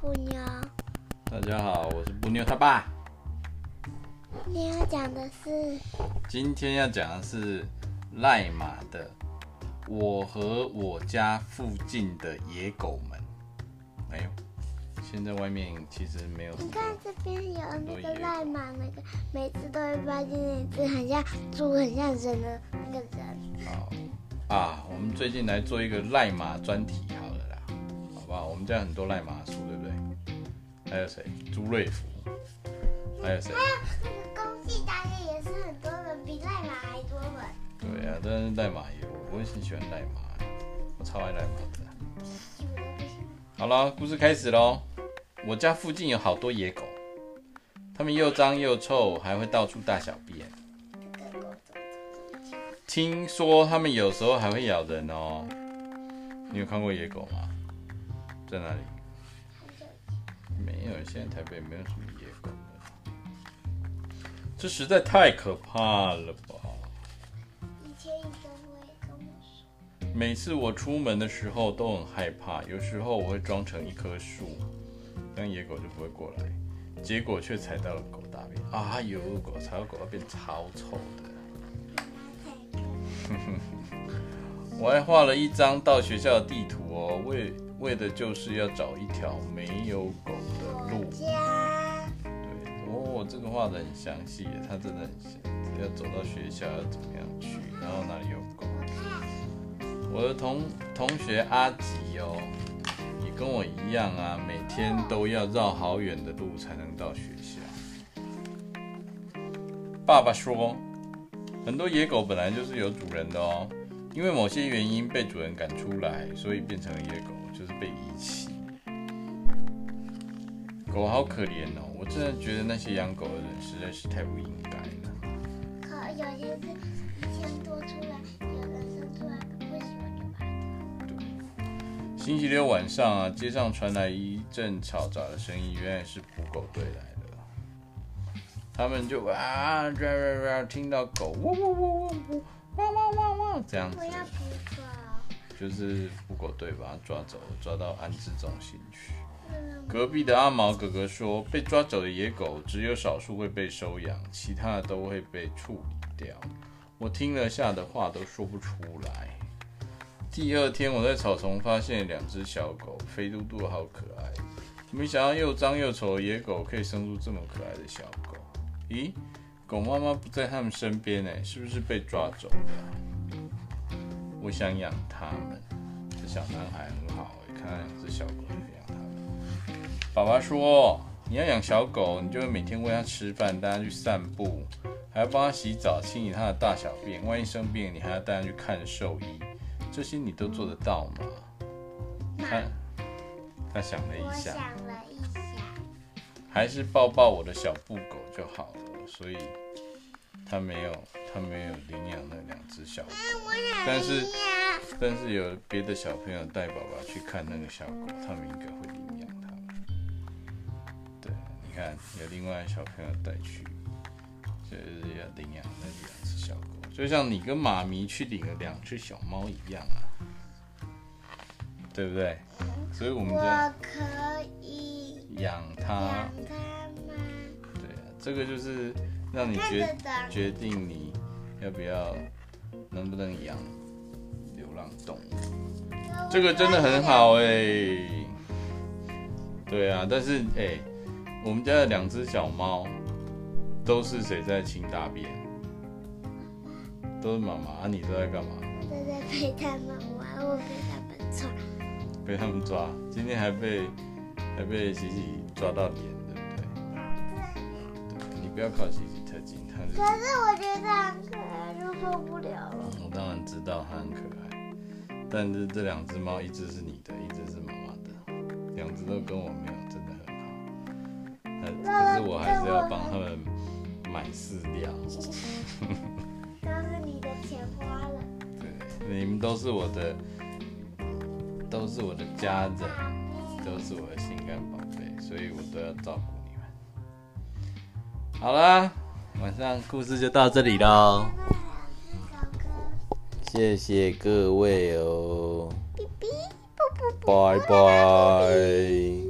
布妞。大家好，我是布妞他爸。今天要讲的是，今天要讲的是赖马的《我和我家附近的野狗们》。哎呦，现在外面其实没有。你看这边有那个赖马，那个每次都会发现一只很像猪、很像人的那个人。好啊，我们最近来做一个赖马专题，好了啦，好不好？我们家很多赖马书，对不对？还有谁？朱瑞福。还有谁？还有那个公鸡大业也是很多人，比赖马还多人。对啊，但是赖马也，我也很喜欢赖马，我超爱赖马的。好了，故事开始喽。我家附近有好多野狗，它们又脏又臭，还会到处大小便。听说它们有时候还会咬人哦。你有看过野狗吗？在哪里？没有，现在台北没有什么野狗。这实在太可怕了吧！以前一个我也跟我说，每次我出门的时候都很害怕，有时候我会装成一棵树，这样野狗就不会过来，结果却踩到了狗大便。啊有狗踩到狗大便超臭的。我还画了一张到学校的地图哦，为为的就是要找一条没有狗的路。对哦，这个画的很详细，他真的很详，要走到学校要怎么样去，然后哪里有狗。我的同同学阿吉哦，也跟我一样啊，每天都要绕好远的路才能到学校。爸爸说，很多野狗本来就是有主人的哦，因为某些原因被主人赶出来，所以变成了野狗，就是被遗弃，狗好可怜哦！我真的觉得那些养狗的人实在是太不应该了。可有些是一千多出来，有人生出来不喜欢就把它。星期六晚上啊，街上传来一阵嘈杂的声音，原来是捕狗队来了。他们就啊，听到狗汪汪汪汪汪汪汪汪这样。我要捕捉。就是捕狗队把他抓走，抓到安置中心去。隔壁的阿毛哥哥说，被抓走的野狗只有少数会被收养，其他的都会被处理掉。我听了吓得话都说不出来。第二天，我在草丛发现两只小狗，肥嘟嘟，好可爱。没想到又脏又丑的野狗可以生出这么可爱的小狗。咦，狗妈妈不在他们身边呢，是不是被抓走了？我想养它们。这小男孩很好，看到两只小狗就养它。爸爸说：“你要养小狗，你就会每天喂它吃饭，带它去散步，还要帮它洗澡、清理它的大小便。万一生病，你还要带它去看兽医。这些你都做得到吗？”他他想了一下，想了一下，还是抱抱我的小布狗就好了。所以他没有他没有领养那两只小狗，但是但是有别的小朋友带爸爸去看那个小狗，他们应该会领养它。对，你。看，有另外小朋友带去，就是要领养那两只小狗，就像你跟妈咪去领了两只小猫一样啊，对不对？所以我们家可以养它。这个就是让你决决定你要不要，能不能养流浪动物。这个真的很好哎、欸。对啊，但是哎。欸我们家的两只小猫，都是谁在清大便？都是妈妈。啊，你都在干嘛？我都在陪他们玩，我陪他们抓。被他们抓，今天还被还被喜喜抓到脸，对不对？对，你不要靠喜喜可是我觉得它很可爱，就受不了了。我当然知道它很可爱，但是这两只猫，一只是你的，一只是妈妈的，两只都跟我没有真的很好。可是我还是要帮他们买饲料。都是你的钱花了。对，你们都是我的，都是我的家人，都是我的心肝宝贝，所以我都要照顾你们。好啦，晚上故事就到这里喽。谢谢各位哦。拜拜。